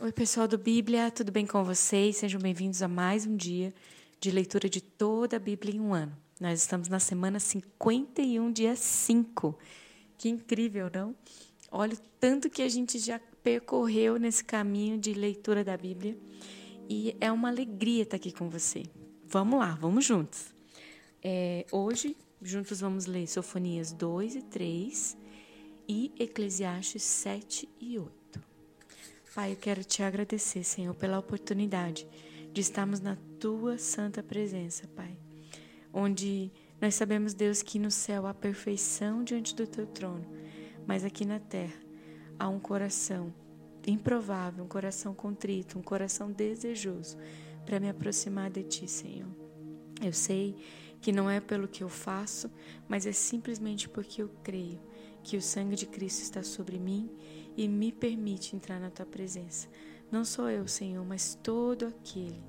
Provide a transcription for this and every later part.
Oi, pessoal do Bíblia, tudo bem com vocês? Sejam bem-vindos a mais um dia de leitura de toda a Bíblia em um ano. Nós estamos na semana 51, dia 5. Que incrível, não? Olha o tanto que a gente já percorreu nesse caminho de leitura da Bíblia e é uma alegria estar aqui com você. Vamos lá, vamos juntos. É, hoje, juntos vamos ler Sofonias 2 e 3 e Eclesiastes 7 e 8. Pai, eu quero te agradecer, Senhor, pela oportunidade de estarmos na tua santa presença, Pai. Onde nós sabemos, Deus, que no céu há perfeição diante do teu trono, mas aqui na terra há um coração improvável, um coração contrito, um coração desejoso para me aproximar de ti, Senhor. Eu sei que não é pelo que eu faço, mas é simplesmente porque eu creio que o sangue de Cristo está sobre mim e me permite entrar na tua presença. Não sou eu, Senhor, mas todo aquele,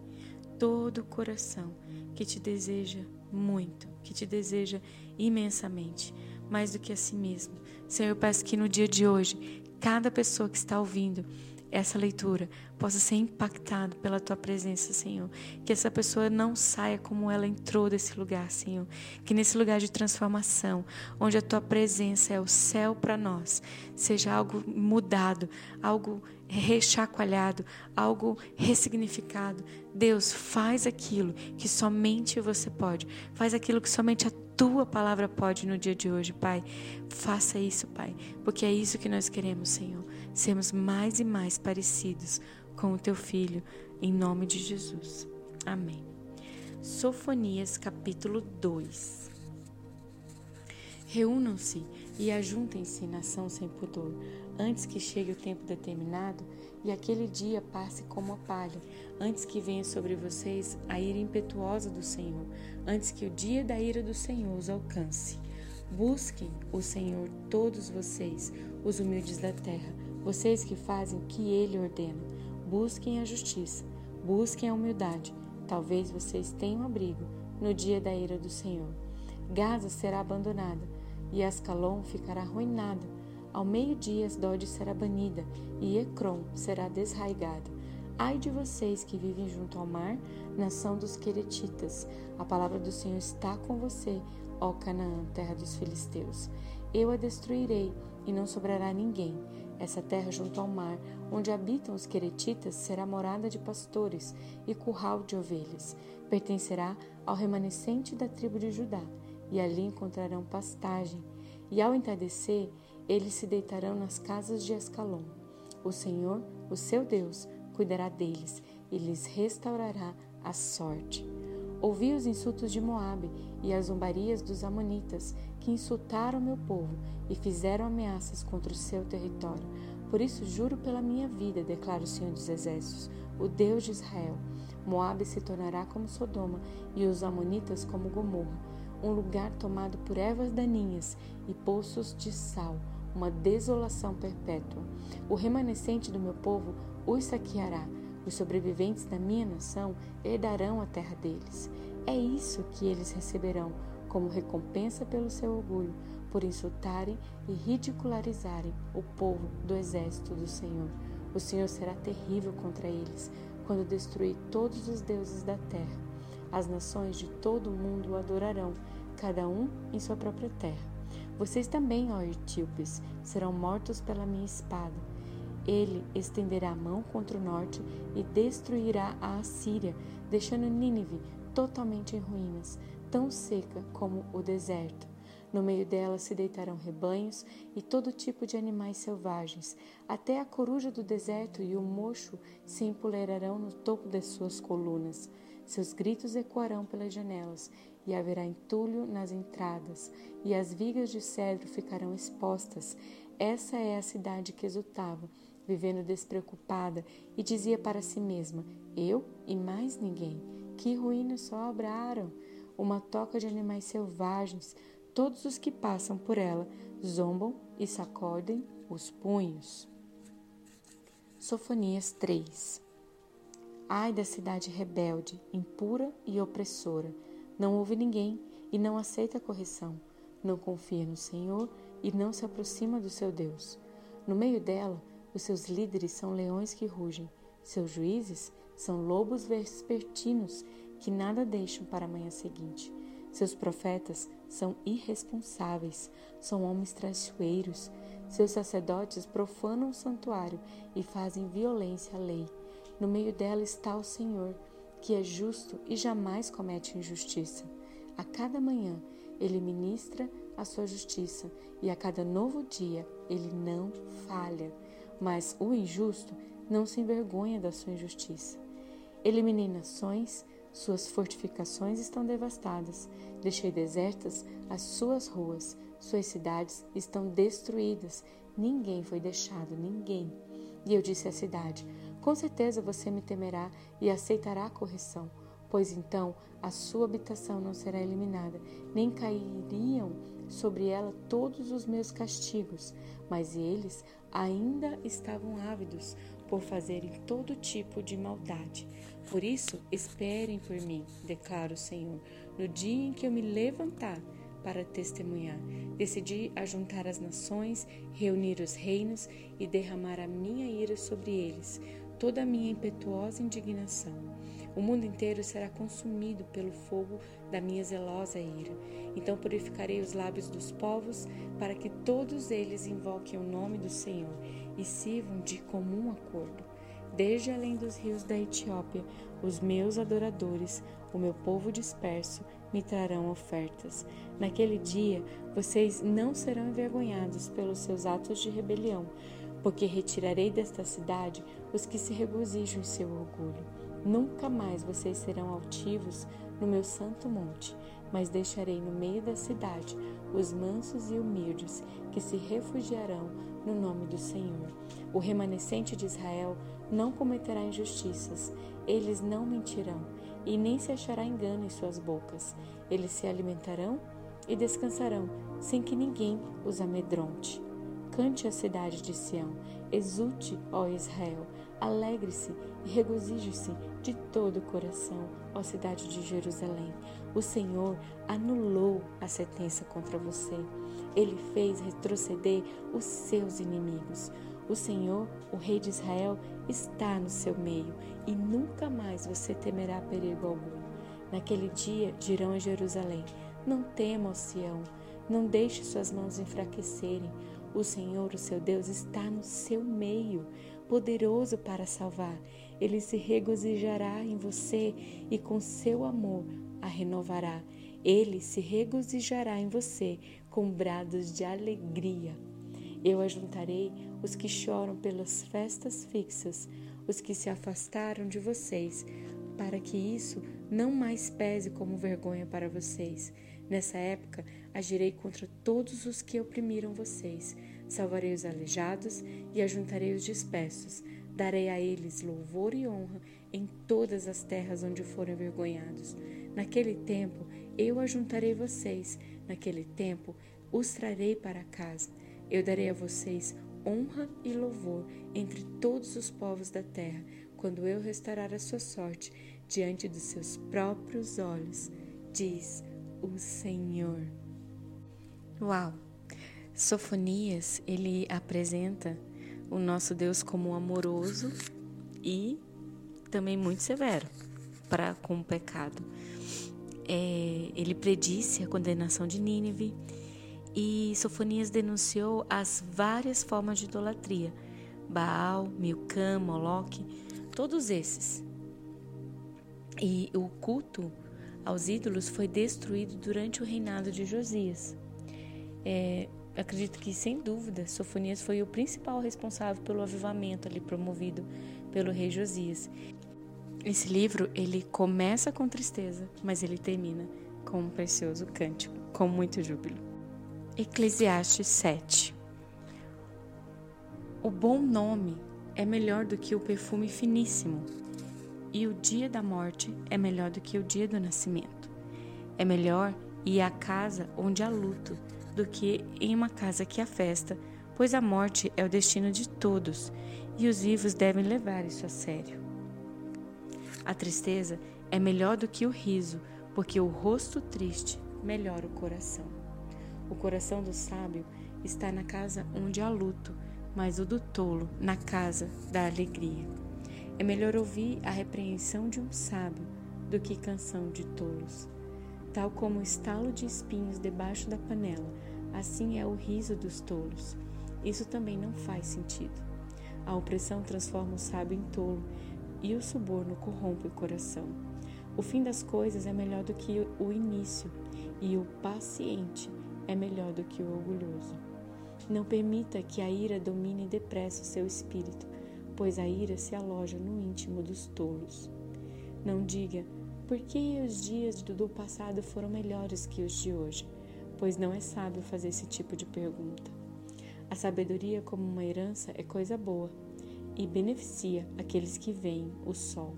todo o coração que te deseja muito, que te deseja imensamente, mais do que a si mesmo. Senhor, eu peço que no dia de hoje, cada pessoa que está ouvindo essa leitura possa ser impactado pela tua presença, Senhor. Que essa pessoa não saia como ela entrou desse lugar, Senhor. Que nesse lugar de transformação, onde a tua presença é o céu para nós, seja algo mudado, algo rechacoalhado, algo ressignificado. Deus, faz aquilo que somente você pode. Faz aquilo que somente a tua palavra pode no dia de hoje, Pai. Faça isso, Pai, porque é isso que nós queremos, Senhor. Sermos mais e mais parecidos com o teu filho, em nome de Jesus. Amém. Sofonias capítulo 2 Reúnam-se e ajuntem-se, nação sem pudor, antes que chegue o tempo determinado e aquele dia passe como a palha, antes que venha sobre vocês a ira impetuosa do Senhor, antes que o dia da ira do Senhor os alcance. Busquem o Senhor todos vocês, os humildes da terra, vocês que fazem o que ele ordena. Busquem a justiça, busquem a humildade. Talvez vocês tenham abrigo no dia da ira do Senhor. Gaza será abandonada e Ascalon ficará arruinada ao meio-dia Asdod será banida e Ecrom será desraigada. Ai de vocês que vivem junto ao mar, nação dos Queretitas. A palavra do Senhor está com você, ó Canaã, terra dos filisteus. Eu a destruirei e não sobrará ninguém. Essa terra junto ao mar, onde habitam os Queretitas, será morada de pastores e curral de ovelhas. Pertencerá ao remanescente da tribo de Judá, e ali encontrarão pastagem. E ao entardecer, eles se deitarão nas casas de Escalon. O Senhor, o seu Deus, cuidará deles e lhes restaurará a sorte. Ouvi os insultos de Moabe e as zombarias dos amonitas, que insultaram meu povo e fizeram ameaças contra o seu território. Por isso juro pela minha vida, declara o Senhor dos Exércitos, o Deus de Israel. Moabe se tornará como Sodoma e os amonitas como Gomorra, um lugar tomado por ervas daninhas e poços de sal uma desolação perpétua. O remanescente do meu povo os saqueará. Os sobreviventes da minha nação herdarão a terra deles. É isso que eles receberão como recompensa pelo seu orgulho, por insultarem e ridicularizarem o povo do exército do Senhor. O Senhor será terrível contra eles quando destruir todos os deuses da terra. As nações de todo o mundo o adorarão, cada um em sua própria terra. Vocês também, ó etíopes, serão mortos pela minha espada. Ele estenderá a mão contra o norte e destruirá a Assíria, deixando Nínive totalmente em ruínas, tão seca como o deserto. No meio dela se deitarão rebanhos e todo tipo de animais selvagens. Até a coruja do deserto e o mocho se empoleirarão no topo das suas colunas. Seus gritos ecoarão pelas janelas e haverá entulho nas entradas, e as vigas de cedro ficarão expostas. Essa é a cidade que exultava, vivendo despreocupada, e dizia para si mesma: Eu e mais ninguém. Que ruínas só obraram! Uma toca de animais selvagens, todos os que passam por ela zombam e sacodem os punhos. Sofonias 3 Ai da cidade rebelde, impura e opressora não ouve ninguém e não aceita a correção. Não confia no Senhor e não se aproxima do seu Deus. No meio dela, Os seus líderes são leões que rugem. Seus juízes são lobos vespertinos que nada deixam para a manhã seguinte. Seus profetas são irresponsáveis, são homens traiçoeiros. Seus sacerdotes profanam o santuário e fazem violência à lei. No meio dela está o Senhor, que é justo e jamais comete injustiça. A cada manhã ele ministra a sua justiça e a cada novo dia ele não falha. Mas o injusto não se envergonha da sua injustiça. Eliminei nações, suas fortificações estão devastadas. Deixei desertas as suas ruas, suas cidades estão destruídas. Ninguém foi deixado, ninguém. E eu disse à cidade: Com certeza você me temerá e aceitará a correção, pois então a sua habitação não será eliminada, nem cairiam sobre ela todos os meus castigos. Mas eles ainda estavam ávidos por fazerem todo tipo de maldade. Por isso, esperem por mim, declara o Senhor, no dia em que eu me levantar para testemunhar. Decidi ajuntar as nações, reunir os reinos e derramar a minha ira sobre eles, toda a minha impetuosa indignação. O mundo inteiro será consumido pelo fogo da minha zelosa ira. Então purificarei os lábios dos povos, para que todos eles invoquem o nome do Senhor e sirvam de comum acordo. Desde além dos rios da Etiópia, os meus adoradores, o meu povo disperso, me trarão ofertas. Naquele dia, vocês não serão envergonhados pelos seus atos de rebelião, porque retirarei desta cidade os que se regozijam em seu orgulho. Nunca mais vocês serão altivos no meu santo monte, mas deixarei no meio da cidade os mansos e humildes que se refugiarão no nome do Senhor. O remanescente de Israel não cometerá injustiças, eles não mentirão, e nem se achará engano em suas bocas. Eles se alimentarão e descansarão, sem que ninguém os amedronte. Cante a cidade de Sião, exulte, ó Israel, alegre-se e regozije-se de todo o coração, ó cidade de Jerusalém. O Senhor anulou a sentença contra você. Ele fez retroceder os seus inimigos. O Senhor, o Rei de Israel, está no seu meio e nunca mais você temerá perigo algum. Naquele dia dirão a Jerusalém: Não tema, ó Sião, não deixe suas mãos enfraquecerem. O Senhor, o seu Deus, está no seu meio, poderoso para salvar. Ele se regozijará em você e com seu amor a renovará. Ele se regozijará em você com brados de alegria. Eu ajuntarei os que choram pelas festas fixas, os que se afastaram de vocês, para que isso não mais pese como vergonha para vocês. Nessa época, agirei contra todos os que oprimiram vocês. Salvarei os aleijados e ajuntarei os dispersos. Darei a eles louvor e honra em todas as terras onde forem envergonhados. Naquele tempo, eu ajuntarei vocês. Naquele tempo, os trarei para casa. Eu darei a vocês honra e louvor entre todos os povos da terra, quando eu restaurar a sua sorte diante dos seus próprios olhos, diz o Senhor. Uau! Sofonias, ele apresenta o nosso Deus como amoroso e também muito severo para com o pecado. É, ele predisse a condenação de Nínive e Sofonias denunciou as várias formas de idolatria: Baal, Milcã, Moloque, todos esses. E o culto aos ídolos foi destruído durante o reinado de Josias. É, acredito que, sem dúvida, Sofonias foi o principal responsável pelo avivamento ali promovido pelo rei Josias. Esse livro ele começa com tristeza, mas ele termina com um precioso cântico, com muito júbilo. Eclesiastes 7 O bom nome é melhor do que o perfume finíssimo, e o dia da morte é melhor do que o dia do nascimento. É melhor ir à casa onde há luto do que em uma casa que há festa, pois a morte é o destino de todos e os vivos devem levar isso a sério. A tristeza é melhor do que o riso, porque o rosto triste melhora o coração. O coração do sábio está na casa onde há luto, mas o do tolo na casa da alegria. É melhor ouvir a repreensão de um sábio do que canção de tolos. Tal como o estalo de espinhos debaixo da panela, assim é o riso dos tolos. Isso também não faz sentido. A opressão transforma o sábio em tolo e o suborno corrompe o coração. O fim das coisas é melhor do que o início, e o paciente é melhor do que o orgulhoso. Não permita que a ira domine depressa o seu espírito, pois a ira se aloja no íntimo dos tolos. Não diga, por que os dias do passado foram melhores que os de hoje? Pois não é sábio fazer esse tipo de pergunta. A sabedoria, como uma herança, é coisa boa e beneficia aqueles que veem o sol.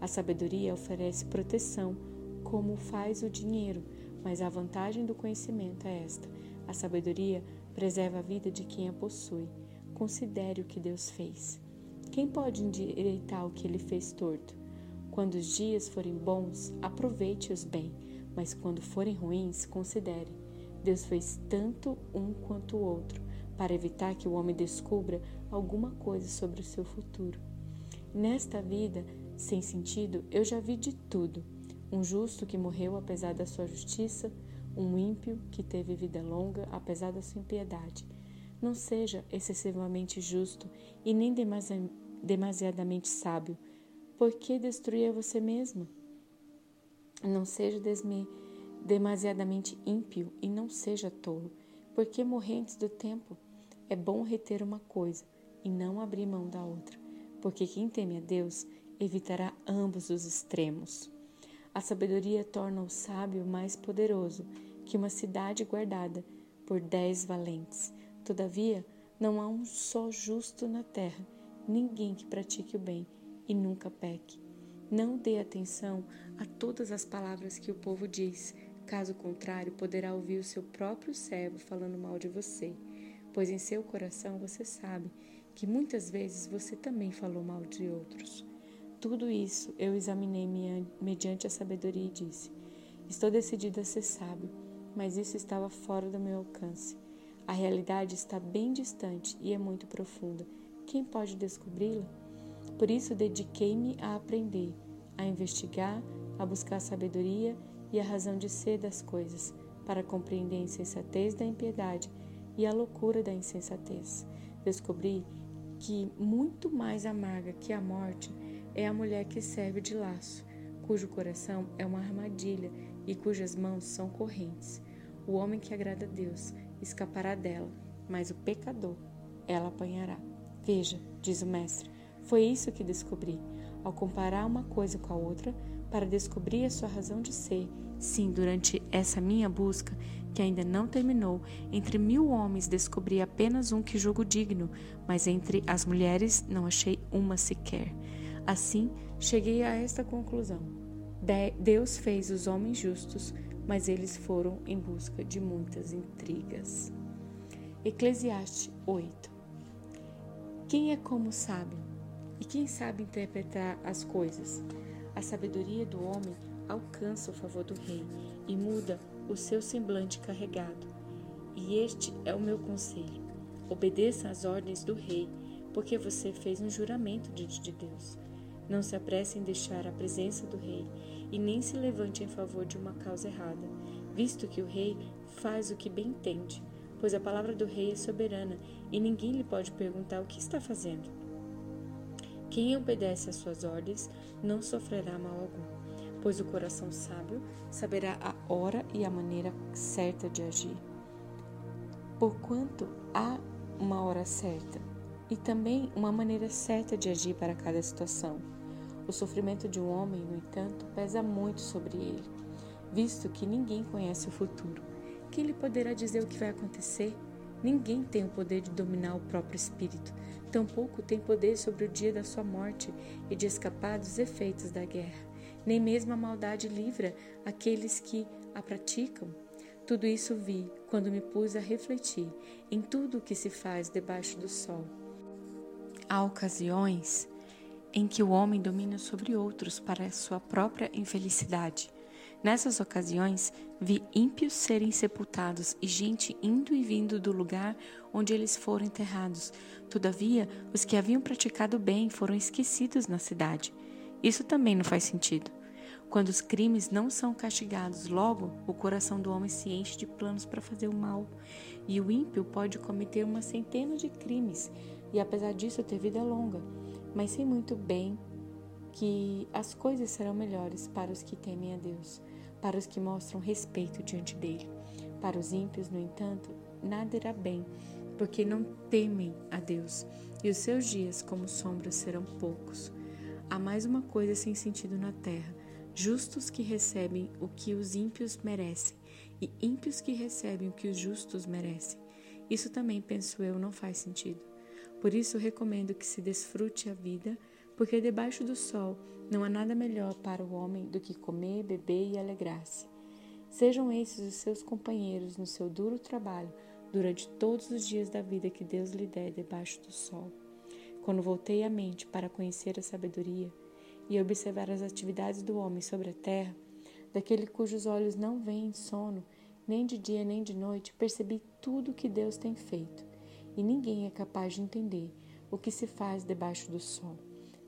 A sabedoria oferece proteção, como faz o dinheiro, mas a vantagem do conhecimento é esta: a sabedoria preserva a vida de quem a possui. Considere o que Deus fez. Quem pode endireitar o que ele fez torto? Quando os dias forem bons, aproveite-os bem, mas quando forem ruins, considere. Deus fez tanto um quanto o outro para evitar que o homem descubra alguma coisa sobre o seu futuro. Nesta vida sem sentido, eu já vi de tudo: um justo que morreu apesar da sua justiça, um ímpio que teve vida longa apesar da sua impiedade. Não seja excessivamente justo e nem demasi demasiadamente sábio, porque destruir você mesmo. Não seja demasiadamente ímpio e não seja tolo, porque morrer antes do tempo. É bom reter uma coisa e não abrir mão da outra, porque quem teme a Deus evitará ambos os extremos. A sabedoria torna o sábio mais poderoso que uma cidade guardada por dez valentes. Todavia, não há um só justo na terra, ninguém que pratique o bem e nunca peque. Não dê atenção a todas as palavras que o povo diz, caso contrário, poderá ouvir o seu próprio servo falando mal de você pois em seu coração você sabe que muitas vezes você também falou mal de outros. Tudo isso eu examinei mediante a sabedoria e disse: Estou decidido a ser sábio, mas isso estava fora do meu alcance. A realidade está bem distante e é muito profunda. Quem pode descobri-la? Por isso dediquei-me a aprender, a investigar, a buscar sabedoria e a razão de ser das coisas, para compreender a insensatez da impiedade e a loucura da insensatez. Descobri que muito mais amarga que a morte é a mulher que serve de laço, cujo coração é uma armadilha e cujas mãos são correntes. O homem que agrada a Deus escapará dela, mas o pecador ela apanhará. Veja, diz o mestre, foi isso que descobri. Ao comparar uma coisa com a outra, para descobrir a sua razão de ser, sim, durante essa minha busca, que ainda não terminou, entre mil homens descobri apenas um que julgo digno, mas entre as mulheres não achei uma sequer. Assim, cheguei a esta conclusão: Deus fez os homens justos, mas eles foram em busca de muitas intrigas. Eclesiastes 8 Quem é como sábio? E quem sabe interpretar as coisas? A sabedoria do homem alcança o favor do rei e muda o seu semblante carregado. E este é o meu conselho: obedeça às ordens do rei, porque você fez um juramento diante de Deus. Não se apresse em deixar a presença do rei e nem se levante em favor de uma causa errada, visto que o rei faz o que bem entende, pois a palavra do rei é soberana e ninguém lhe pode perguntar o que está fazendo. Quem obedece às suas ordens não sofrerá mal algum pois o coração sábio saberá a hora e a maneira certa de agir. Porquanto há uma hora certa e também uma maneira certa de agir para cada situação. O sofrimento de um homem, no entanto, pesa muito sobre ele, visto que ninguém conhece o futuro. Quem lhe poderá dizer o que vai acontecer? Ninguém tem o poder de dominar o próprio espírito, tampouco tem poder sobre o dia da sua morte e de escapar dos efeitos da guerra nem mesmo a maldade livra aqueles que a praticam. Tudo isso vi quando me pus a refletir em tudo o que se faz debaixo do sol. Há ocasiões em que o homem domina sobre outros para sua própria infelicidade. Nessas ocasiões, vi ímpios serem sepultados e gente indo e vindo do lugar onde eles foram enterrados. Todavia, os que haviam praticado bem foram esquecidos na cidade. Isso também não faz sentido. Quando os crimes não são castigados, logo o coração do homem se enche de planos para fazer o mal. E o ímpio pode cometer uma centena de crimes e, apesar disso, ter vida longa, mas sem muito bem que as coisas serão melhores para os que temem a Deus, para os que mostram respeito diante dele. Para os ímpios, no entanto, nada irá bem, porque não temem a Deus, e os seus dias, como sombras, serão poucos. Há mais uma coisa sem sentido na terra: justos que recebem o que os ímpios merecem, e ímpios que recebem o que os justos merecem. Isso também, penso eu, não faz sentido. Por isso, recomendo que se desfrute a vida porque debaixo do sol não há nada melhor para o homem do que comer, beber e alegrar-se. Sejam esses os seus companheiros no seu duro trabalho durante todos os dias da vida que Deus lhe der debaixo do sol. Quando voltei a mente para conhecer a sabedoria e observar as atividades do homem sobre a terra, daquele cujos olhos não veem sono, nem de dia nem de noite, percebi tudo o que Deus tem feito, e ninguém é capaz de entender o que se faz debaixo do sol.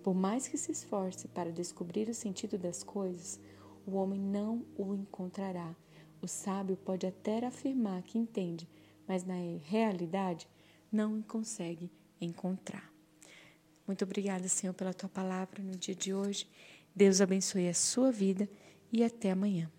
Por mais que se esforce para descobrir o sentido das coisas, o homem não o encontrará. O sábio pode até afirmar que entende, mas na realidade não consegue encontrar. Muito obrigada, Senhor, pela tua palavra no dia de hoje. Deus abençoe a sua vida e até amanhã.